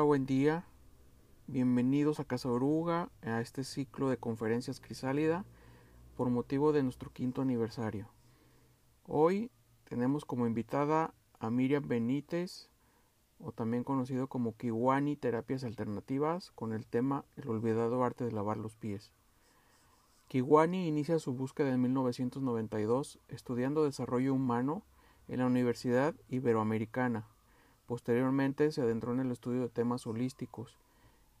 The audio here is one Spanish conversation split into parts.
Hola, buen día. Bienvenidos a Casa Oruga, a este ciclo de conferencias Crisálida por motivo de nuestro quinto aniversario. Hoy tenemos como invitada a Miriam Benítez, o también conocido como Kiwani Terapias Alternativas, con el tema El olvidado arte de lavar los pies. Kiwani inicia su búsqueda en 1992 estudiando desarrollo humano en la Universidad Iberoamericana. Posteriormente se adentró en el estudio de temas holísticos,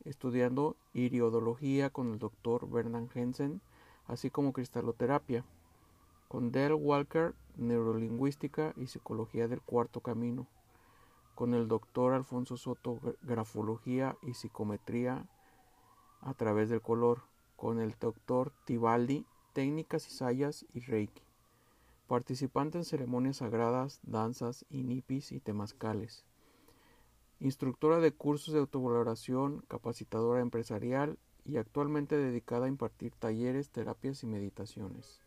estudiando iriodología con el doctor Bernard Jensen, así como cristaloterapia, con Dale Walker, neurolingüística y psicología del cuarto camino, con el doctor Alfonso Soto, grafología y psicometría a través del color, con el doctor Tibaldi, técnicas y sayas y reiki. Participante en ceremonias sagradas, danzas, inipis y temazcales. Instructora de cursos de autovaloración, capacitadora empresarial y actualmente dedicada a impartir talleres, terapias y meditaciones.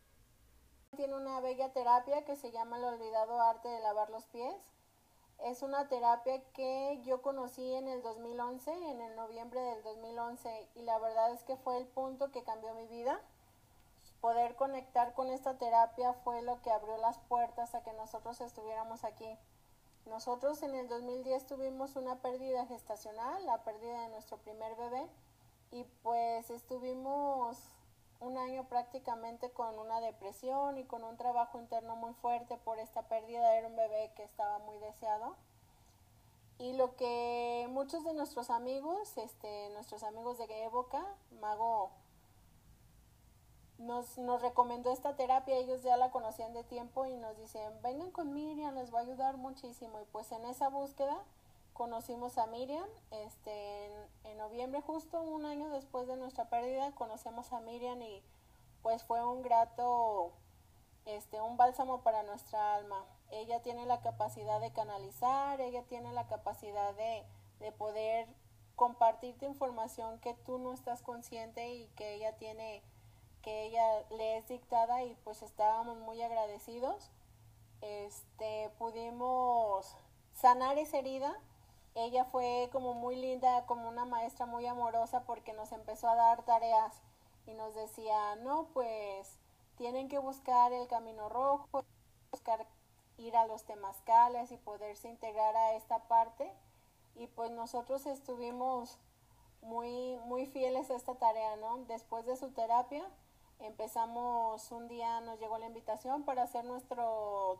Tiene una bella terapia que se llama el olvidado arte de lavar los pies. Es una terapia que yo conocí en el 2011, en el noviembre del 2011, y la verdad es que fue el punto que cambió mi vida. Poder conectar con esta terapia fue lo que abrió las puertas a que nosotros estuviéramos aquí. Nosotros en el 2010 tuvimos una pérdida gestacional, la pérdida de nuestro primer bebé, y pues estuvimos un año prácticamente con una depresión y con un trabajo interno muy fuerte por esta pérdida. Era un bebé que estaba muy deseado. Y lo que muchos de nuestros amigos, este, nuestros amigos de Evoca, Mago, nos, nos recomendó esta terapia, ellos ya la conocían de tiempo y nos dicen, vengan con Miriam, les va a ayudar muchísimo. Y pues en esa búsqueda conocimos a Miriam, este, en, noviembre, justo un año después de nuestra pérdida, conocemos a Miriam y pues fue un grato, este, un bálsamo para nuestra alma. Ella tiene la capacidad de canalizar, ella tiene la capacidad de, de poder compartirte información que tú no estás consciente y que ella tiene, que ella le es dictada y pues estábamos muy agradecidos. Este, pudimos sanar esa herida ella fue como muy linda, como una maestra muy amorosa porque nos empezó a dar tareas y nos decía, no, pues tienen que buscar el camino rojo, buscar ir a los temazcales y poderse integrar a esta parte. Y pues nosotros estuvimos muy, muy fieles a esta tarea, ¿no? Después de su terapia, empezamos un día, nos llegó la invitación para hacer nuestro,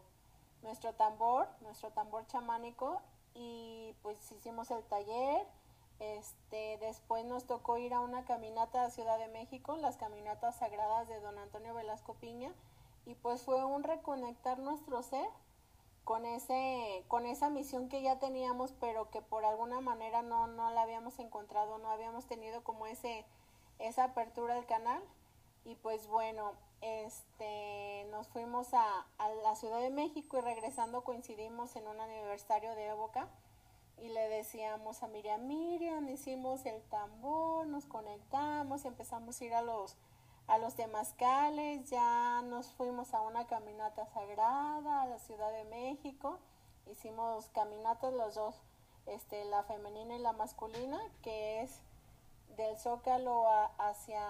nuestro tambor, nuestro tambor chamánico y pues hicimos el taller. Este, después nos tocó ir a una caminata a Ciudad de México, las caminatas sagradas de don Antonio Velasco Piña, y pues fue un reconectar nuestro ser con ese, con esa misión que ya teníamos, pero que por alguna manera no, no la habíamos encontrado, no habíamos tenido como ese, esa apertura del canal. Y pues bueno, este, nos fuimos a, a, la Ciudad de México y regresando coincidimos en un aniversario de Evoca y le decíamos a Miriam, Miriam, hicimos el tambor, nos conectamos, empezamos a ir a los, a los temazcales, ya nos fuimos a una caminata sagrada a la Ciudad de México, hicimos caminatas los dos, este, la femenina y la masculina, que es del Zócalo a, hacia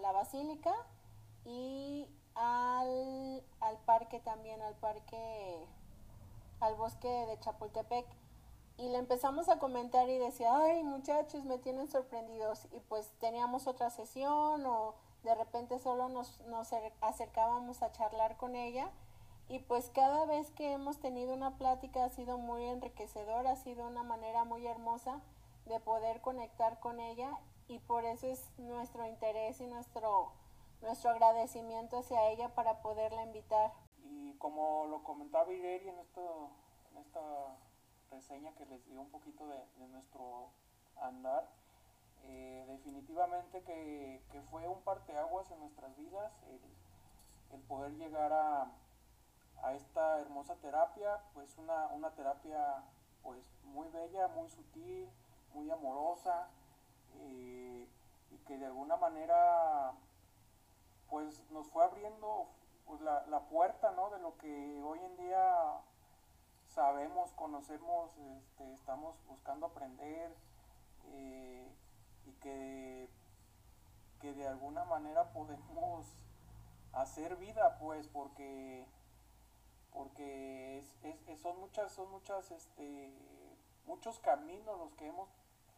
la Basílica y al, al parque también, al parque, al bosque de Chapultepec. Y le empezamos a comentar y decía, ay muchachos, me tienen sorprendidos. Y pues teníamos otra sesión o de repente solo nos, nos acercábamos a charlar con ella. Y pues cada vez que hemos tenido una plática ha sido muy enriquecedora, ha sido una manera muy hermosa de poder conectar con ella y por eso es nuestro interés y nuestro nuestro agradecimiento hacia ella para poderla invitar. Y como lo comentaba Ireri en, en esta reseña que les dio un poquito de, nuestro andar, eh, definitivamente que, que, fue un parteaguas en nuestras vidas el, el poder llegar a, a, esta hermosa terapia, pues una, una terapia pues muy bella, muy sutil, muy amorosa eh, y que de alguna manera pues nos fue abriendo pues, la, la, puerta ¿no? de lo que hoy en día sabemos, conocemos, este, estamos buscando aprender eh, y que, que de alguna manera podemos hacer vida, pues, porque porque son muchas, son muchas, este, muchos caminos los que hemos,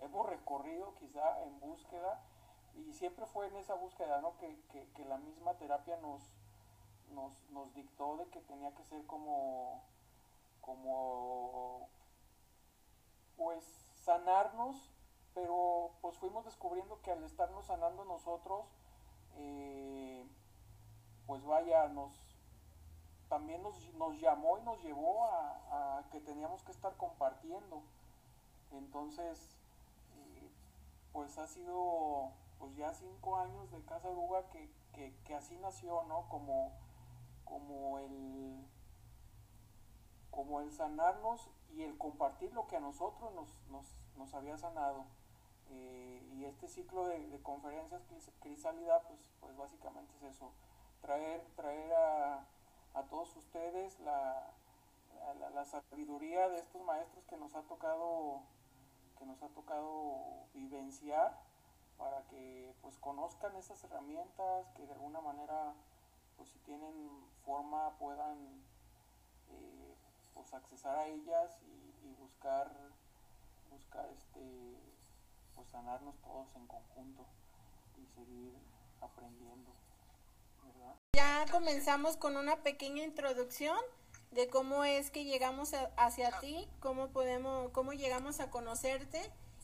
hemos recorrido quizá en búsqueda y siempre fue en esa búsqueda, ¿no? Que, que, la misma terapia nos, nos, nos, dictó de que tenía que ser como, como, pues, sanarnos, pero pues fuimos descubriendo que al estarnos sanando nosotros, eh, pues vaya, nos, también nos, nos llamó y nos llevó a, que teníamos que estar compartiendo. Entonces, eh, pues ha sido pues ya cinco años de Casa Oruga que, que, así nació, ¿no? Como, como el como el sanarnos y el compartir lo que a nosotros nos, nos, nos había sanado. Eh, y este ciclo de, de, conferencias Crisálida, pues, pues básicamente es eso, traer, traer a, a todos ustedes la, la, sabiduría de estos maestros que nos ha tocado que nos ha tocado vivenciar para que pues conozcan esas herramientas que de alguna manera pues si tienen forma puedan eh, pues accesar a ellas y, buscar buscar este pues sanarnos todos en conjunto y seguir aprendiendo ¿verdad? Ya comenzamos con una pequeña introducción de cómo es que llegamos hacia ti, cómo podemos, cómo llegamos a conocerte.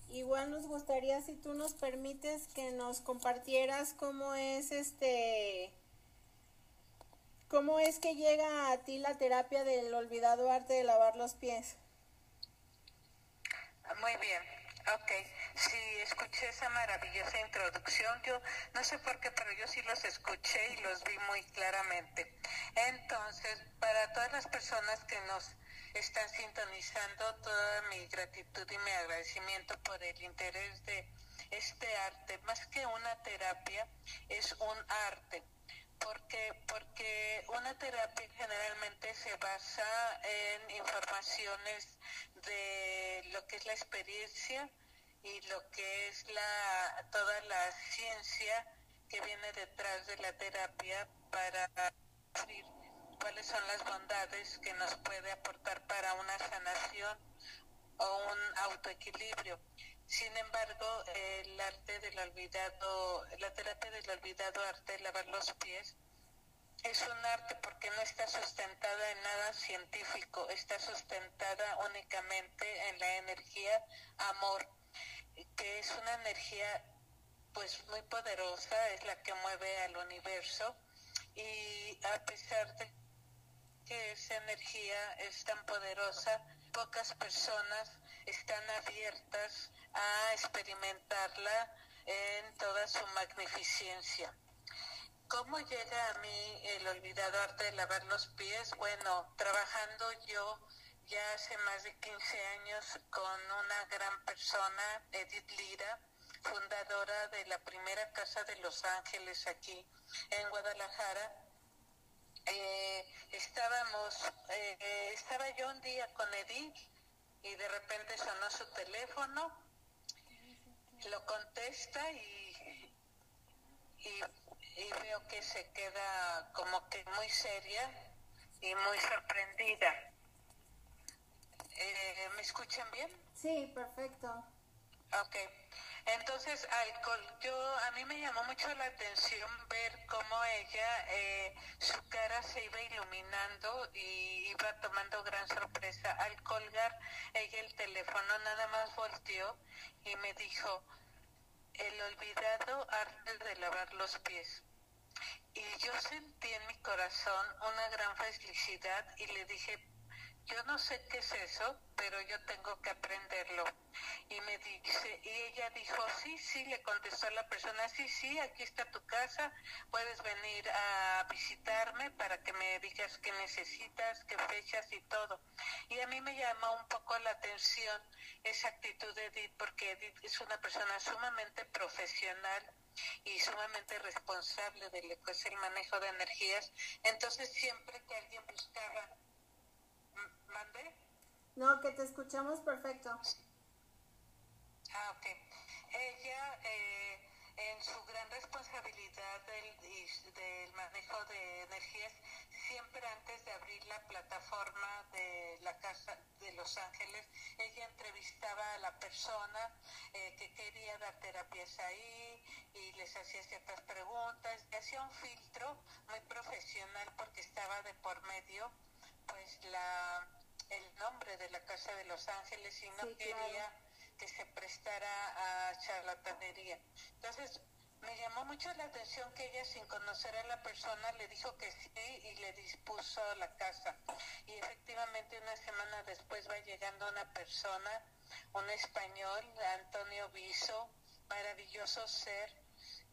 Igual nos gustaría si tú nos permites que nos compartieras cómo es este cómo es que llega a ti la terapia del olvidado arte de lavar los pies. Muy bien. Ok, sí, escuché esa maravillosa introducción. Yo no sé por qué, pero yo sí los escuché y los vi muy claramente. Entonces, para todas las personas que nos están sintonizando, toda mi gratitud y mi agradecimiento por el interés de este arte, más que una terapia, es un arte. Porque, porque una terapia generalmente se basa en informaciones de lo que es la experiencia y lo que es la, toda la ciencia que viene detrás de la terapia para decir cuáles son las bondades que nos puede aportar para una sanación o un autoequilibrio. Sin embargo, el arte del olvidado, la terapia del olvidado arte de lavar los pies, es un arte porque no está sustentada en nada científico, está sustentada únicamente en la energía amor, que es una energía pues muy poderosa, es la que mueve al universo. Y a pesar de que esa energía es tan poderosa, pocas personas están abiertas a experimentarla en toda su magnificencia. ¿Cómo llega a mí el olvidado arte de lavar los pies? Bueno, trabajando yo ya hace más de 15 años con una gran persona, Edith Lira, fundadora de la primera Casa de Los Ángeles aquí en Guadalajara. Eh, estábamos, eh, estaba yo un día con Edith y de repente sonó su teléfono, contesta y, y y veo que se queda como que muy seria y muy sorprendida. Eh, ¿Me escuchan bien? Sí, perfecto. Ok. Entonces, alcohol, yo a mí me llamó mucho la atención ver cómo ella, eh, su cara se iba iluminando y iba tomando gran sorpresa. Al colgar ella el teléfono, nada más volteó y me dijo, el olvidado arte de lavar los pies. Y yo sentí en mi corazón una gran felicidad y le dije, yo no sé qué es eso, pero yo tengo que aprenderlo. Y me dice, y ella dijo, sí, sí, le contestó la persona, sí, sí, aquí está tu casa, puedes venir a visitarme para que me digas qué necesitas, qué fechas y todo. Y a mí me llamó un poco la atención esa actitud de Edith, porque Edith es una persona sumamente profesional y sumamente responsable de lo que es el manejo de energías. Entonces siempre que alguien buscaba no, que te escuchamos perfecto. Ah, ok. ella eh, en su gran responsabilidad del, del, manejo de energías, siempre antes de abrir la plataforma de la Casa de Los Ángeles, ella entrevistaba a la persona eh, que quería dar terapias ahí y les hacía ciertas preguntas, hacía un filtro muy profesional porque estaba de por medio pues la el nombre de la Casa de Los Ángeles y no quería que se prestara a charlatanería. Entonces, me llamó mucho la atención que ella, sin conocer a la persona, le dijo que sí y le dispuso la casa. Y efectivamente, una semana después va llegando una persona, un español, Antonio Viso, maravilloso ser,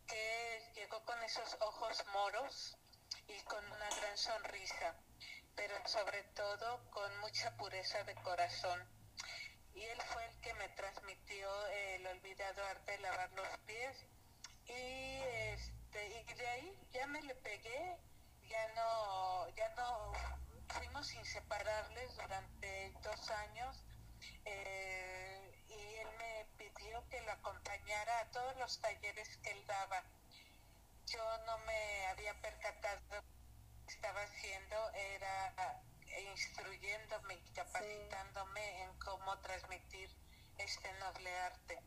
que llegó con esos ojos moros y con una gran sonrisa, pero sobre todo con mucha pureza de corazón. Y él fue el que me transmitió el olvidado arte de lavar los pies. Y este y de ahí ya me le pegué ya no ya no fuimos inseparables durante dos años eh, y él me pidió que lo acompañara a todos los talleres que él daba. Yo no me había percatado estaba haciendo era instruyéndome y capacitándome en cómo transmitir este noble arte.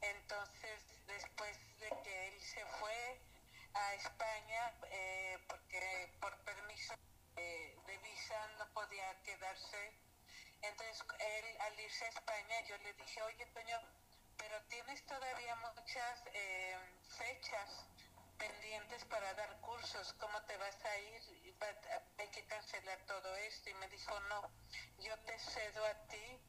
Entonces, después de que él se fue a España, eh, porque por permiso de visa no podía quedarse, entonces él al irse a España yo le dije, oye Toño, pero tienes todavía muchas eh, fechas pendientes para dar cursos, ¿cómo te vas a ir? Hay que cancelar todo esto. Y me dijo, no, yo te cedo a ti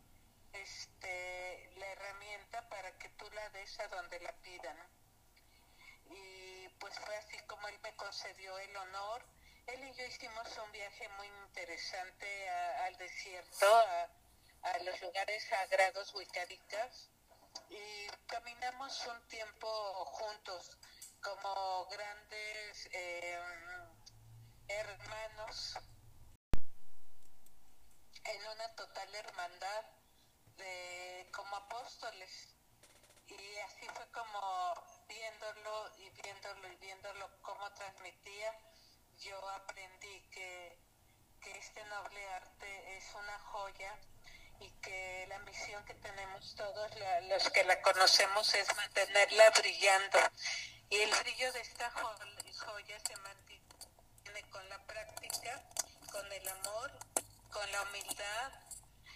este, la herramienta para que tú la des a donde la pidan. Y pues fue así como él me concedió el honor. Él y yo hicimos un viaje muy interesante al desierto, a, a los lugares sagrados wiccaricas y caminamos un tiempo juntos como grandes em, hermanos en una total hermandad de como apóstoles. Y así fue como viéndolo y viéndolo y viéndolo cómo transmitía yo aprendí que, este noble arte es una joya y que la misión que tenemos todos los que la conocemos es mantenerla brillando el brillo de esta joya se mantiene con la práctica, con el amor, con la humildad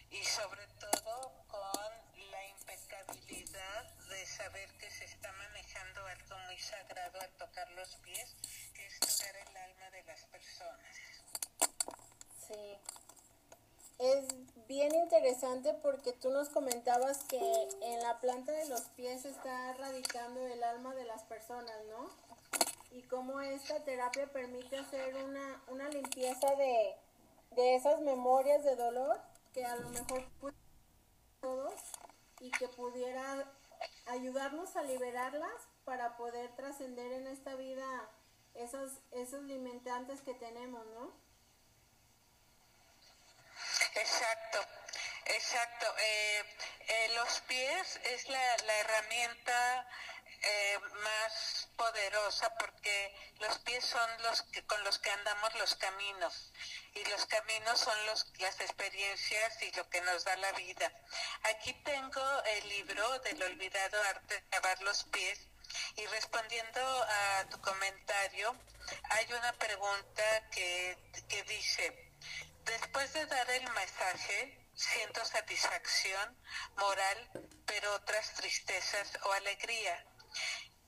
y sobre todo con la impecabilidad de saber que se está manejando algo muy sagrado al tocar los pies, que es tocar el alma de las personas. Sí. Es bien interesante porque tú nos comentabas que en la planta de los pies está radicando el alma de las personas, ¿no? Y cómo esta terapia permite hacer una, una limpieza de, de esas memorias de dolor que a lo mejor todos y que pudiera ayudarnos a liberarlas para poder trascender en esta vida esos, esos limitantes que tenemos, ¿no? Exacto, exacto. Eh, eh, los pies es la, la herramienta eh, más poderosa porque los pies son los que, con los que andamos los caminos y los caminos son los, las experiencias y lo que nos da la vida. Aquí tengo el libro del olvidado arte de lavar los pies y respondiendo a tu comentario, hay una pregunta que, que dice, Después de dar el masaje, siento satisfacción moral, pero otras tristezas o alegría.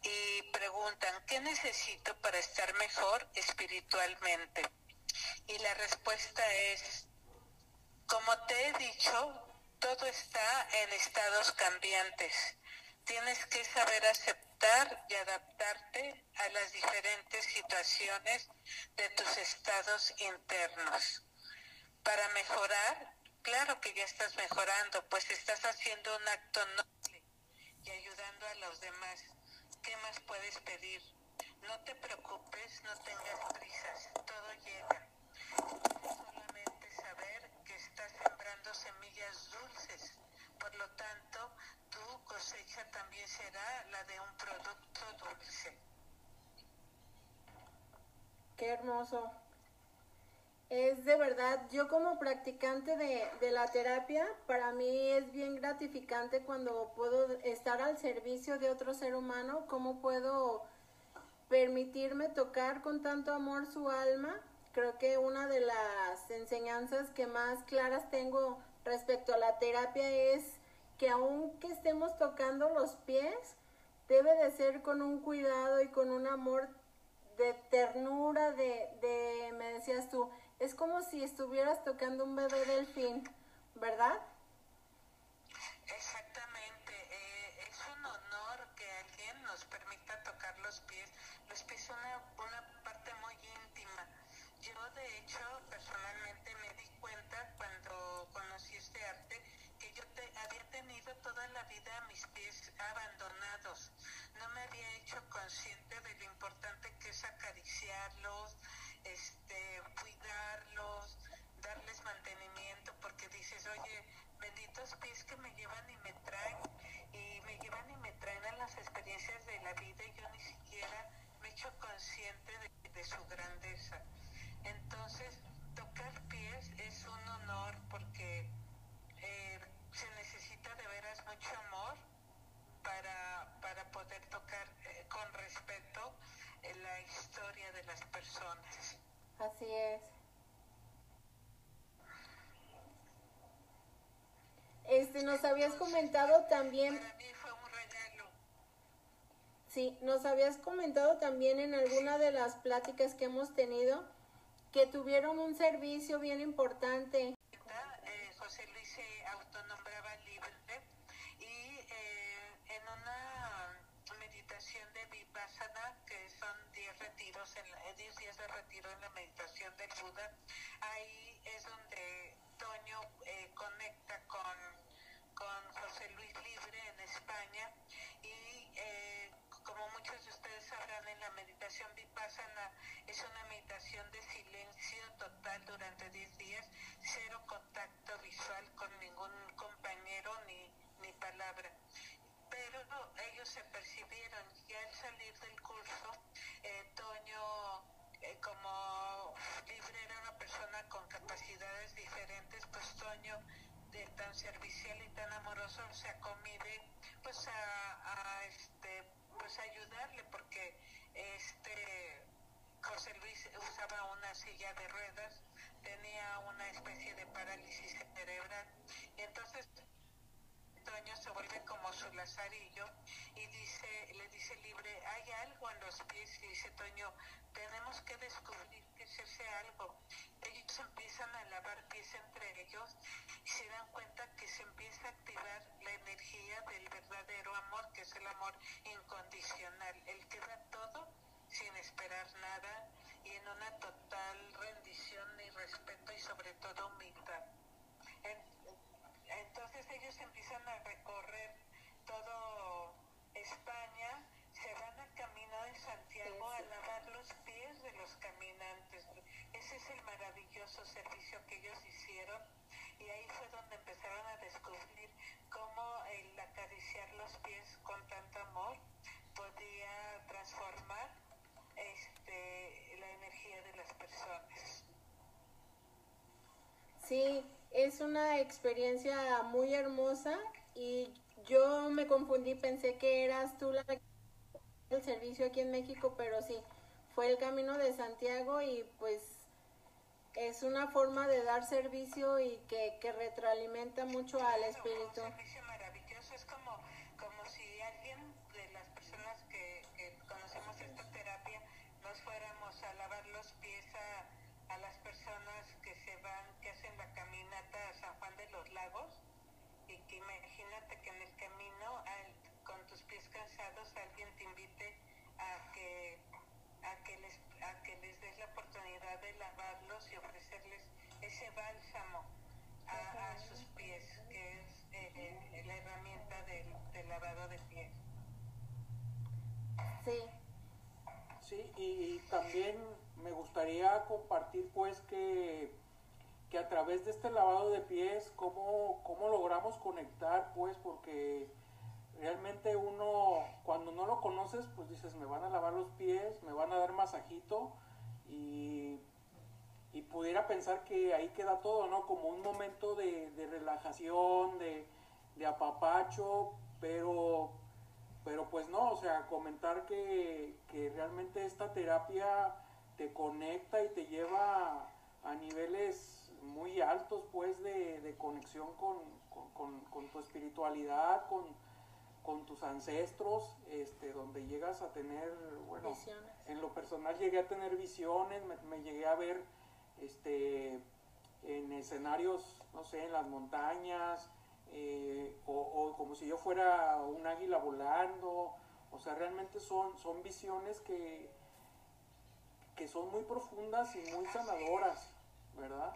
Y preguntan, ¿qué necesito para estar mejor espiritualmente? Y la respuesta es, como te he dicho, todo está en estados cambiantes. Tienes que saber aceptar y adaptarte a las diferentes situaciones de tus estados internos para mejorar, claro que ya estás mejorando, pues estás haciendo un acto noble y ayudando a los demás. ¿Qué más puedes pedir? No te preocupes, no tengas prisas, todo llega. Solamente saber que estás sembrando semillas dulces. Por lo tanto, tu cosecha también será la de un producto dulce. Qué hermoso. Es de verdad, yo como practicante de, de, la terapia, para mí es bien gratificante cuando puedo estar al servicio de otro ser humano, cómo puedo permitirme tocar con tanto amor su alma. Creo que una de las enseñanzas que más claras tengo respecto a la terapia es que aunque estemos tocando los pies, debe de ser con un cuidado y con un amor de ternura, de, de me decías tú, es como si estuvieras tocando un bebé delfín, ¿verdad? Exactamente, eh, es un honor que alguien nos permita tocar los pies. Los pies son una, una parte muy íntima. Yo, de hecho, personalmente me di cuenta cuando conocí este arte que yo te, había tenido toda la vida mis pies abandonados. No me había hecho consciente de lo importante que es acariciarlos, oye, benditos pies que me llevan y me traen, y me llevan y me traen a las experiencias de la vida y yo ni siquiera me he hecho consciente de, de su grandeza. Entonces, tocar pies es un honor porque eh, se necesita de veras mucho amor para, para poder tocar eh, con respeto eh, la historia de las personas. Así es. Este, nos habías comentado también. Sí, nos habías comentado también en alguna de las pláticas que hemos tenido que tuvieron un servicio bien importante. José Luis se autonombraba libre y eh, en una meditación de Vipassana, que son 10 retiros, en 10 días de retiro en la meditación del Buda, ahí es donde Toño eh, conecta con, con Luis Libre en España y eh, como muchos de ustedes sabrán, en la meditación vipassana es una meditación de silencio total durante 10 días, cero contacto visual con ningún compañero ni, ni palabra. Pero ellos se percibieron y al salir del curso, eh, Toño, eh, como libre era una persona con capacidades diferentes, pues Toño tan servicial y tan amoroso se acomide pues a, a este pues ayudarle porque este José Luis usaba una silla de ruedas, tenía una especie de parálisis cerebral. Y entonces Toño se vuelve como su lazarillo y dice, le dice libre, hay algo en los pies y dice Toño, tenemos que descubrir que es ese algo. Ellos empiezan a lavar pies entre ellos y se dan cuenta que se empieza a activar la energía del verdadero amor, que es el amor incondicional, el que da todo sin esperar nada y en una total rendición y respeto y sobre todo humildad. Ellos empiezan a recorrer todo España, se van al camino de Santiago a lavar los pies de los caminantes. Ese es el maravilloso servicio que ellos hicieron y ahí fue donde empezaron a descubrir cómo el acariciar los pies con tanto amor podía transformar este, la energía de las personas. Sí, es una experiencia muy hermosa y yo me confundí, pensé que eras tú la del servicio aquí en México, pero sí, fue el Camino de Santiago y pues es una forma de dar servicio y que, que retroalimenta mucho al espíritu. Un servicio maravilloso, es como, como si alguien de las personas que, que conocemos esta terapia nos fuéramos a lavar los pies a, a las personas que se van, que hacen la caminata a San Juan de los Lagos y que imagínate que en el camino al, con tus pies cansados alguien te invite a que a que les a que les des la oportunidad de lavarlos y ofrecerles ese bálsamo a, a sus pies que es eh, eh, la herramienta del, del lavado de pies. Sí, Sí, y también me gustaría compartir pues que, que a través de este lavado de pies, cómo, cómo logramos conectar pues, porque realmente uno, cuando no lo conoces, pues dices, me van a lavar los pies, me van a dar masajito y, y pudiera pensar que ahí queda todo, ¿no? Como un momento de, relajación, de, de, apapacho, pero, pero pues no, o sea, comentar que, que realmente esta terapia te conecta y te lleva a niveles muy altos pues de, de conexión con, con, con, tu espiritualidad, con, tus ancestros, este, donde llegas a tener, bueno, en lo personal llegué a tener visiones, me, llegué a ver este, en escenarios, no sé, en las montañas, eh, o, como si yo fuera un águila volando, o sea, realmente son, son visiones que, que son muy profundas y muy sanadoras, ¿verdad?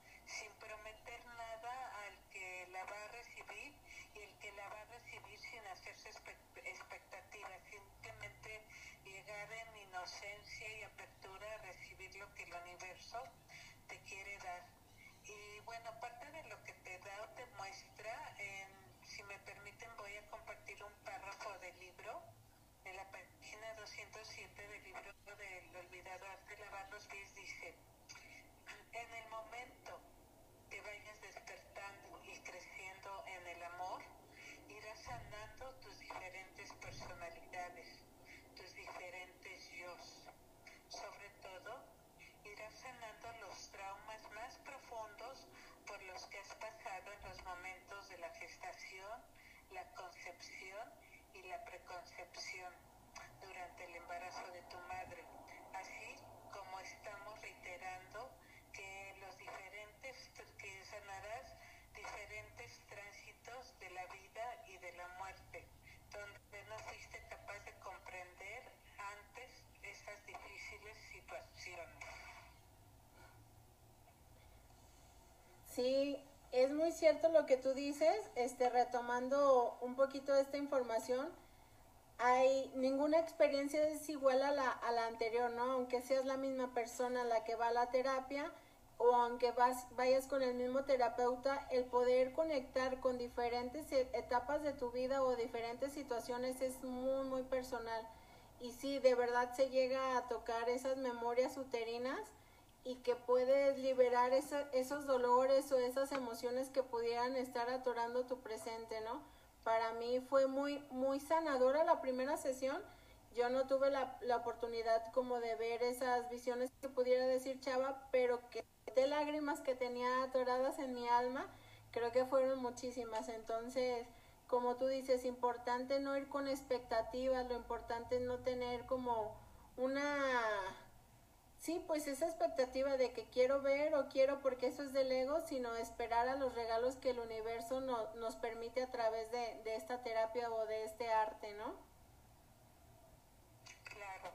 a recibir lo que el universo te quiere dar. Y bueno, parte de lo que te da o te muestra, si me permiten voy a compartir un párrafo del libro, en la página 207 del libro del olvidado arte lavar los pies, dice, tus diferentes personalidades tus diferentes yo. Sobre todo, irás sanando los traumas más profundos por los que has pasado en los momentos de la gestación, la concepción y la preconcepción durante el embarazo de tu madre, Sí, es muy cierto lo que tú dices, este retomando un poquito esta información, hay ninguna experiencia es igual a la, a la anterior, ¿no? Aunque seas la misma persona la que va a la terapia, o aunque vas, vayas con el mismo terapeuta, el poder conectar con diferentes e, etapas de tu vida o diferentes situaciones es muy, muy personal. Y sí, de verdad se llega a tocar esas memorias uterinas y que puedes liberar esos dolores o esas emociones que pudieran estar atorando tu presente, ¿no? Para mí fue muy, muy sanadora la primera sesión. Yo no tuve la, la oportunidad como de ver esas visiones que pudiera decir Chava, pero que de lágrimas que tenía atoradas en mi alma, creo que fueron muchísimas. Entonces, como tú dices, importante no ir con expectativas, lo importante es no tener como una, sí, pues esa expectativa de que quiero ver o quiero porque eso es del ego, sino esperar a los regalos que el universo no, nos permite a través de, de esta terapia o de este arte, ¿no? Claro,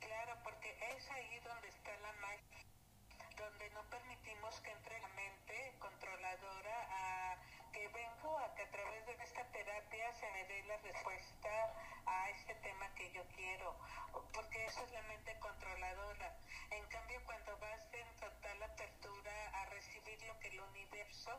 claro, porque es ahí donde está la magia donde no permitimos que entre la mente controladora a que vengo a que a través de esta terapia se me dé la respuesta a este tema que yo quiero, porque eso es la mente controladora. En cambio, cuando vas en total apertura a recibir lo que el universo,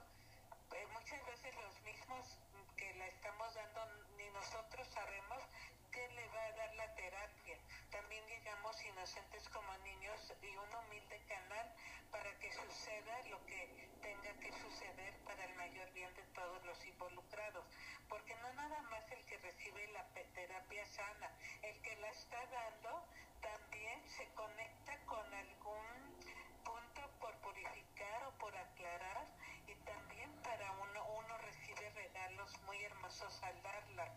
eh, muchas veces los mismos que la estamos dando ni nosotros sabemos qué le va a dar la terapia. También llegamos inocentes como niños y un humilde canal para que suceda lo que tenga que suceder para el mayor bien de todos los involucrados. Porque no nada más el que recibe la terapia sana, el que la está dando también se conecta con algún punto por purificar o por aclarar y también para uno, uno recibe regalos muy hermosos al darla.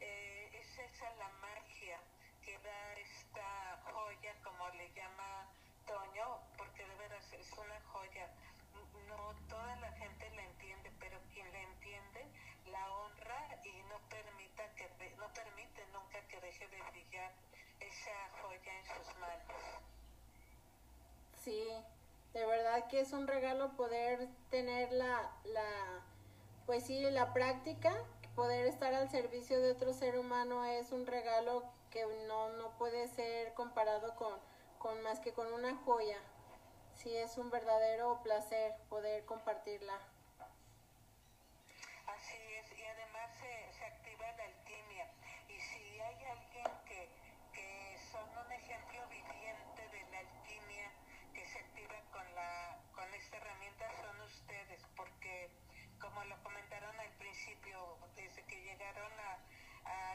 Eh, es esa la magia que da esta testimonio porque de veras es una joya. No toda la gente la entiende, pero quien la entiende la honra y no permita que no permite nunca que deje de brillar esa joya en sus manos. Sí, de verdad que es un regalo poder tener la, la pues sí, la práctica, poder estar al servicio de otro ser humano es un regalo que no, no puede ser comparado con, con más que con una joya. Sí, es un verdadero placer poder compartirla. Así es, y además se, activa la alquimia. Y si hay alguien que, que son un ejemplo viviente de la alquimia que se activa con, la, con esta herramienta, son ustedes, porque como lo comentaron al principio, desde que llegaron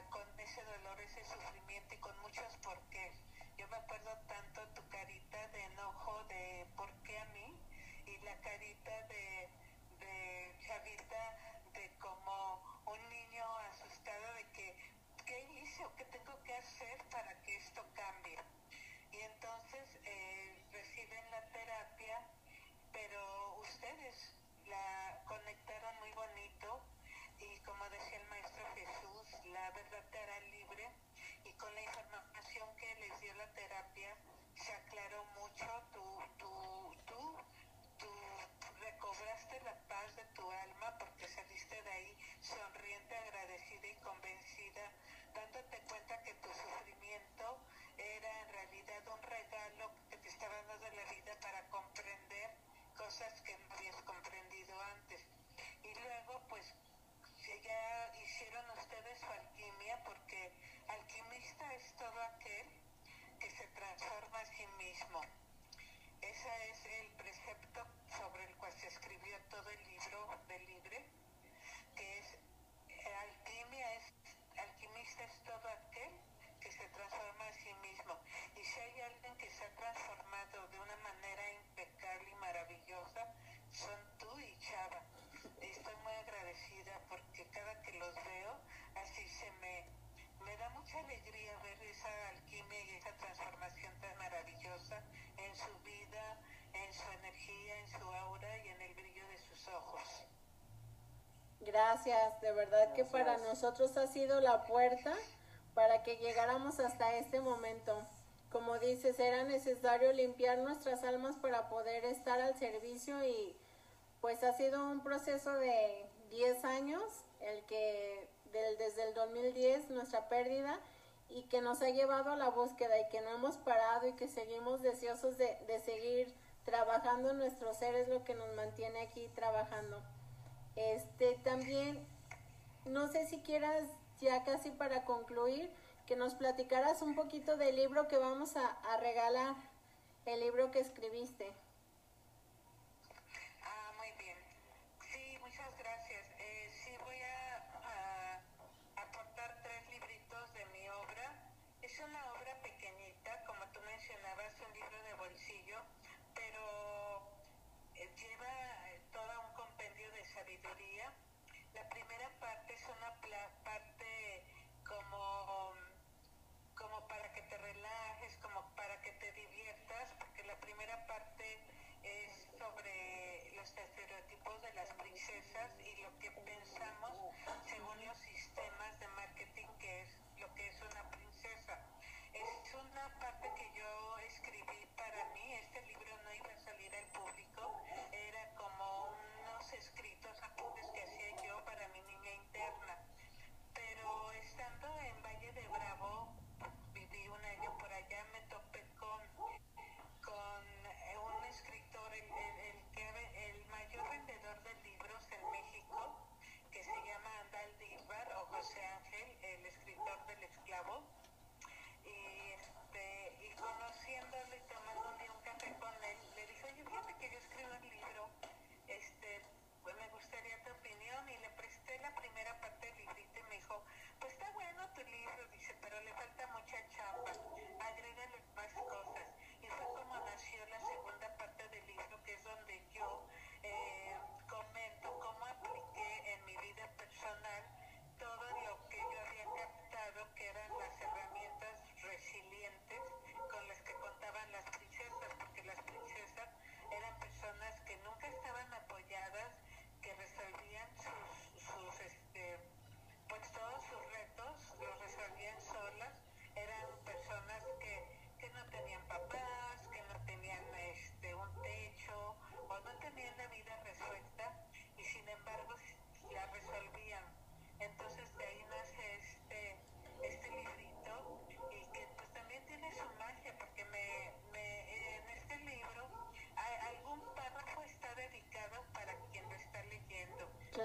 con ese dolor, ese sufrimiento y con muchos porqués. Yo me acuerdo tanto la carita de, de Chavita de como un niño asustado de que qué hice o qué tengo que hacer para que esto cambie. Y entonces eh, reciben la terapia, pero ustedes la conectaron muy bonito y como decía el maestro Jesús, la verdad te hará libre y con la información que les dio la terapia se aclaró saliste de ahí sonriente, agradecida y convencida, dándote cuenta que tu sufrimiento era en realidad un regalo que te estaba dando la vida para comprender cosas que no habías comprendido antes. Y luego, pues, ya hicieron ustedes su alquimia, porque alquimista es todo aquel que se transforma a sí mismo. Ese es el precepto mucha alegría ver esa alquimia y esa transformación tan maravillosa en su vida, en su energía, en su aura y en el brillo de sus ojos. Gracias, de verdad que para nosotros ha sido la puerta para que llegáramos hasta este momento. Como dices, era necesario limpiar nuestras almas para poder estar al servicio y pues ha sido un proceso de 10 años, el que del, desde el 2010 nuestra pérdida y que nos ha llevado a la búsqueda y que no hemos parado y que seguimos deseosos de, seguir trabajando nuestro ser es lo que nos mantiene aquí trabajando. Este también, no sé si quieras ya casi para concluir, que nos platicaras un poquito del libro que vamos a regalar, el libro que escribiste. Parte es sobre los estereotipos de las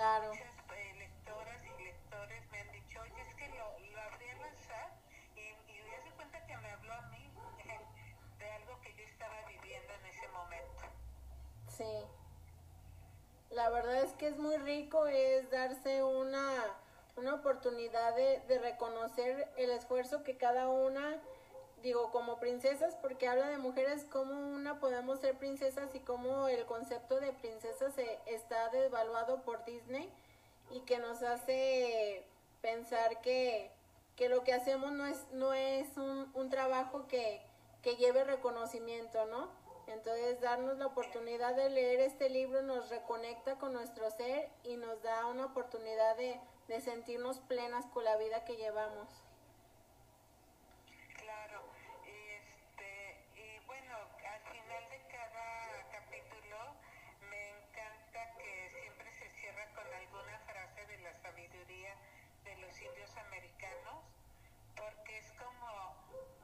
Claro. Muchas eh, lectoras y lectores me han dicho, oye, es que lo, lo abrí al azar y, y me cuenta que me habló a mí de algo que yo estaba viviendo en ese momento. Sí. La verdad es que es muy rico, es darse una, una oportunidad de, de reconocer el esfuerzo que cada una, digo, como princesas, porque habla de mujeres, cómo una podemos ser princesas y cómo el concepto de princesa se está devaluado por Disney y que nos hace pensar que, que lo que hacemos no es, no es un, un trabajo que, que lleve reconocimiento, ¿no? Entonces, darnos la oportunidad de leer este libro nos reconecta con nuestro ser y nos da una oportunidad de, de sentirnos plenas con la vida que llevamos. Americanos, porque es como,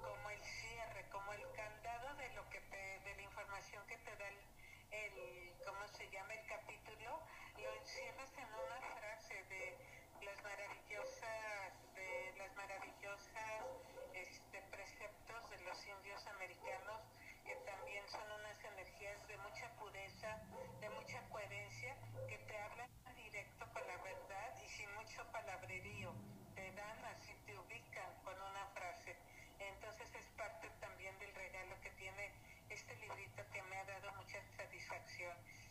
como el cierre, como el candado de lo que te, de la información que te da el, ¿cómo se llama? el capítulo, lo encierras en una frase de las maravillosas, de las maravillosas este, preceptos de los indios americanos que también son unas energías de mucha pureza, de mucha coherencia, que te hablan directo con la verdad y sin mucho palabrerío. Te dan así, te ubican con una frase. Entonces es parte también del regalo que tiene este librito que me ha dado muchas satisfacciones.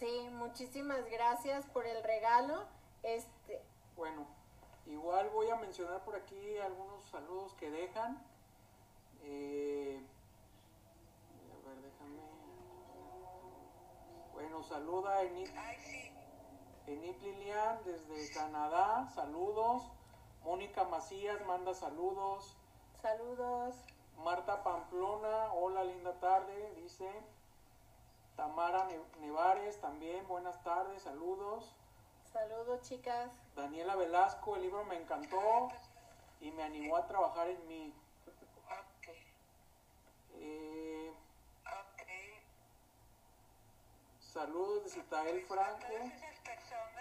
Sí, muchísimas gracias por el regalo. Este, Bueno, igual voy a mencionar por aquí algunos saludos que dejan. Eh, a ver, déjame. Bueno, saluda a sí, Enid Lilian desde Canadá, saludos. Mónica Macías manda saludos. saludos. Marta Pamplona, hola, linda tarde, dice. Tamara Ne- Nevares también, buenas tardes, saludos. Saludos, chicas. Daniela Velasco, el libro me encantó y me animó a trabajar en mí. ok, Eh, ok. saludos de Citael Franco. todas esas personas,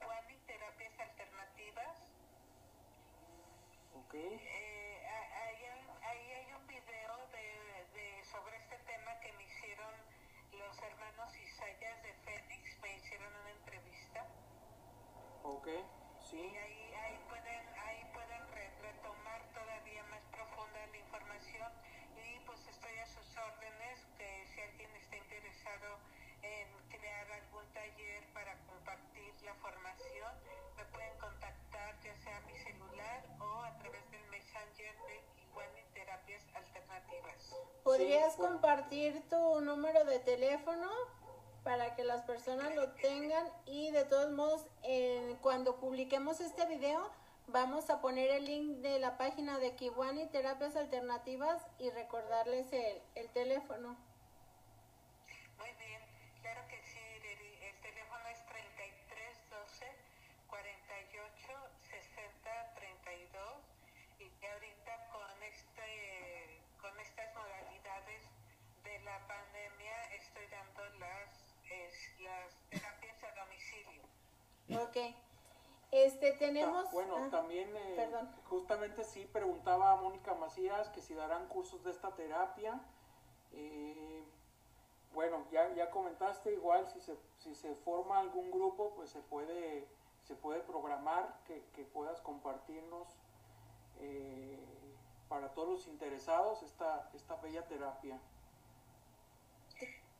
Terapias Alternativas. Ok, Eh, ahí, hay- ahí hay un video de, de- sobre este tema que me hicieron los hermanos Isayas de Fénix, me hicieron una entrevista. Ok, sí, ahí ¿Podrías compartir tu número de teléfono para que las personas lo tengan? Y de todos modos, en- cuando publiquemos este video, vamos a poner el link de la página de Kiwani Terapias Alternativas y recordarles el, el teléfono. Es- las terapias a domicilio. Ok. Este, Ta- tenemos... bueno, ah, también eh, perdón. justamente sí preguntaba a Mónica Macías que si darán cursos de esta terapia. Eh, bueno, ya, ya comentaste igual si se, si se forma algún grupo, pues se puede, se puede programar que, que puedas compartirnos eh, para todos los interesados esta, esta bella terapia.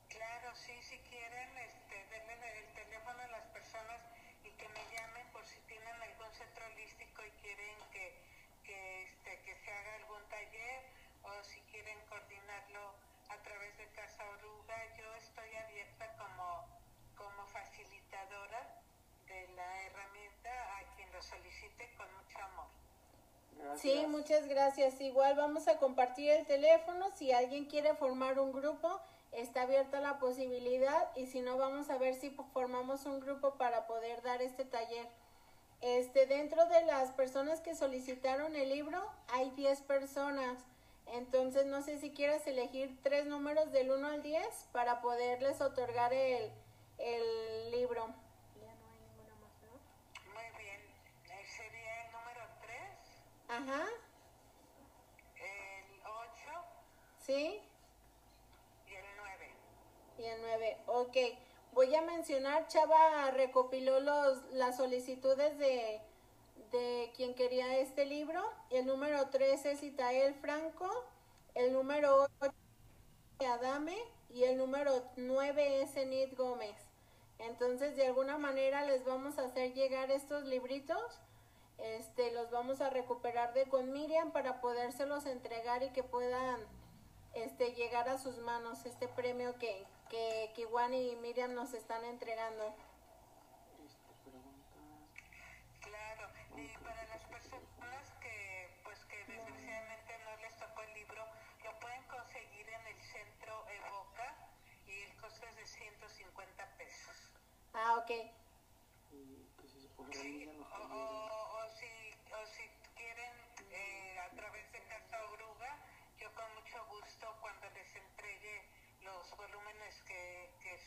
Claro, sí, si Sí, muchas gracias. Igual vamos a compartir el teléfono si alguien quiere formar un grupo está abierta la posibilidad y si no vamos a ver si formamos un grupo para poder dar este taller. Este, dentro de las personas que solicitaron el libro hay 10 personas. Entonces no sé si quieres elegir tres números del 1 al 10 para poderles otorgar el, el libro. Ya no hay ninguna más, ¿no? Muy bien. Eh, sería el número 3. Ajá. El 8. Sí. Y el 9. Y el 9. Ok. Voy a mencionar, Chava recopiló los, las solicitudes de, de quien quería este libro. El número 3 es Itael Franco, el número 8 es Adame y el número 9 es Enid Gómez. Entonces, de alguna manera les vamos a hacer llegar estos libritos. Este, los vamos a recuperar de con Miriam para podérselos entregar y que puedan este, llegar a sus manos este premio que, que Kiwan y Miriam nos están entregando. Claro, y para las personas que, pues, que desgraciadamente no les tocó el libro, lo pueden conseguir en el centro Evoca y el costo es de 150 pesos. Ah, ok. Sí, o, o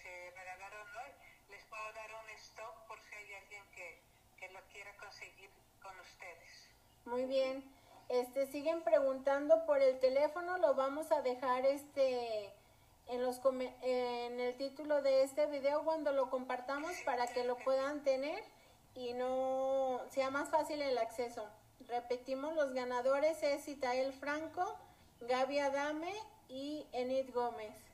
se regalaron hoy, les puedo dar un stock por si hay alguien que, que lo quiera conseguir con ustedes. Muy bien. Este siguen preguntando por el teléfono, lo vamos a dejar este en los en el título de este video cuando lo compartamos para que lo puedan tener y no sea más fácil el acceso. Repetimos, los ganadores es Itael Franco, Gaby Adame y Enid Gómez.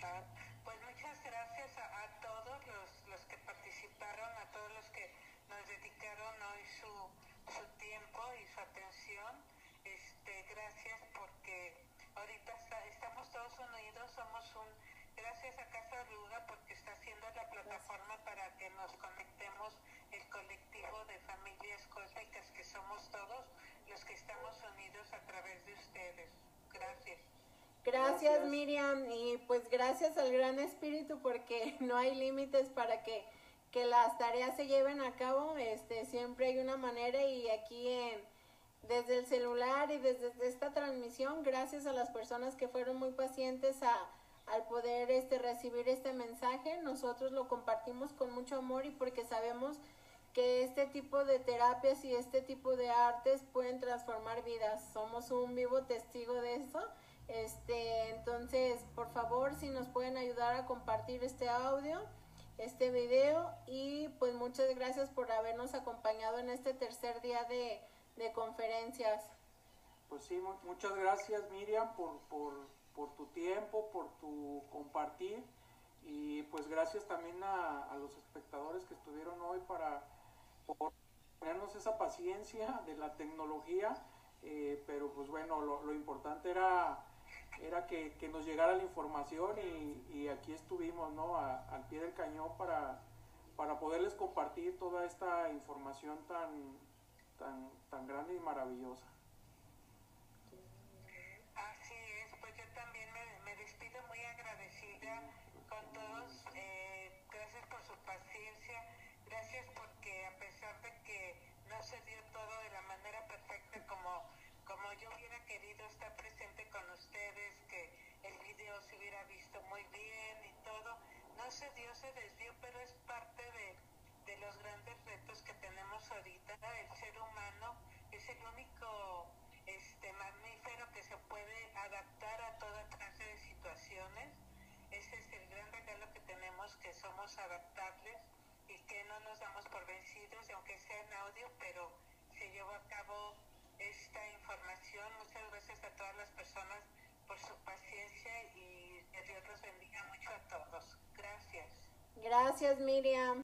Pues muchas gracias a, a todos los, los, que participaron, a todos los que nos dedicaron hoy su, su tiempo y su atención. Este, gracias porque ahorita está, estamos todos unidos, somos un gracias a Casa Luga porque está haciendo la plataforma para que nos conectemos el colectivo de familias cósmicas que somos todos los que estamos unidos a través de ustedes. Gracias. Gracias, gracias, Miriam y pues gracias al Gran Espíritu porque no hay límites para que, que las tareas se lleven a cabo, este siempre hay una manera y aquí en desde el celular y desde esta transmisión, gracias a las personas que fueron muy pacientes a, al poder este, recibir este mensaje, nosotros lo compartimos con mucho amor y porque sabemos que este tipo de terapias y este tipo de artes pueden transformar vidas. Somos un vivo testigo de eso. Este, entonces, por favor, si nos pueden ayudar a compartir este audio, este video y pues muchas gracias por habernos acompañado en este tercer día de, conferencias. Pues sí, muchas gracias Miriam por, por, tu tiempo, por tu compartir y pues gracias también a, a los espectadores que estuvieron hoy para por tenernos esa paciencia de la tecnología, eh, pero pues bueno, lo importante era, era que, que, nos llegara la información y, aquí estuvimos, ¿no? Al pie del cañón para, para poderles compartir toda esta información tan, tan, tan grande y maravillosa. Así es, pues yo también me, me despido muy agradecida con todos. Eh, gracias por su paciencia, gracias porque a pesar de que no se dio todo de la manera perfecta como, como yo hubiera querido estar presente con ustedes, visto muy bien y todo, no se dio, se desvió, pero es parte de de los grandes retos que tenemos ahorita. El ser humano es el único este, mamífero que se puede adaptar a toda clase de situaciones. Ese es el gran regalo que tenemos, que somos adaptables y que no nos damos por vencidos, aunque sea en audio, pero se llevó a cabo esta información. Muchas gracias a todas las personas Dios los bendiga mucho a todos. Gracias. Gracias, Miriam.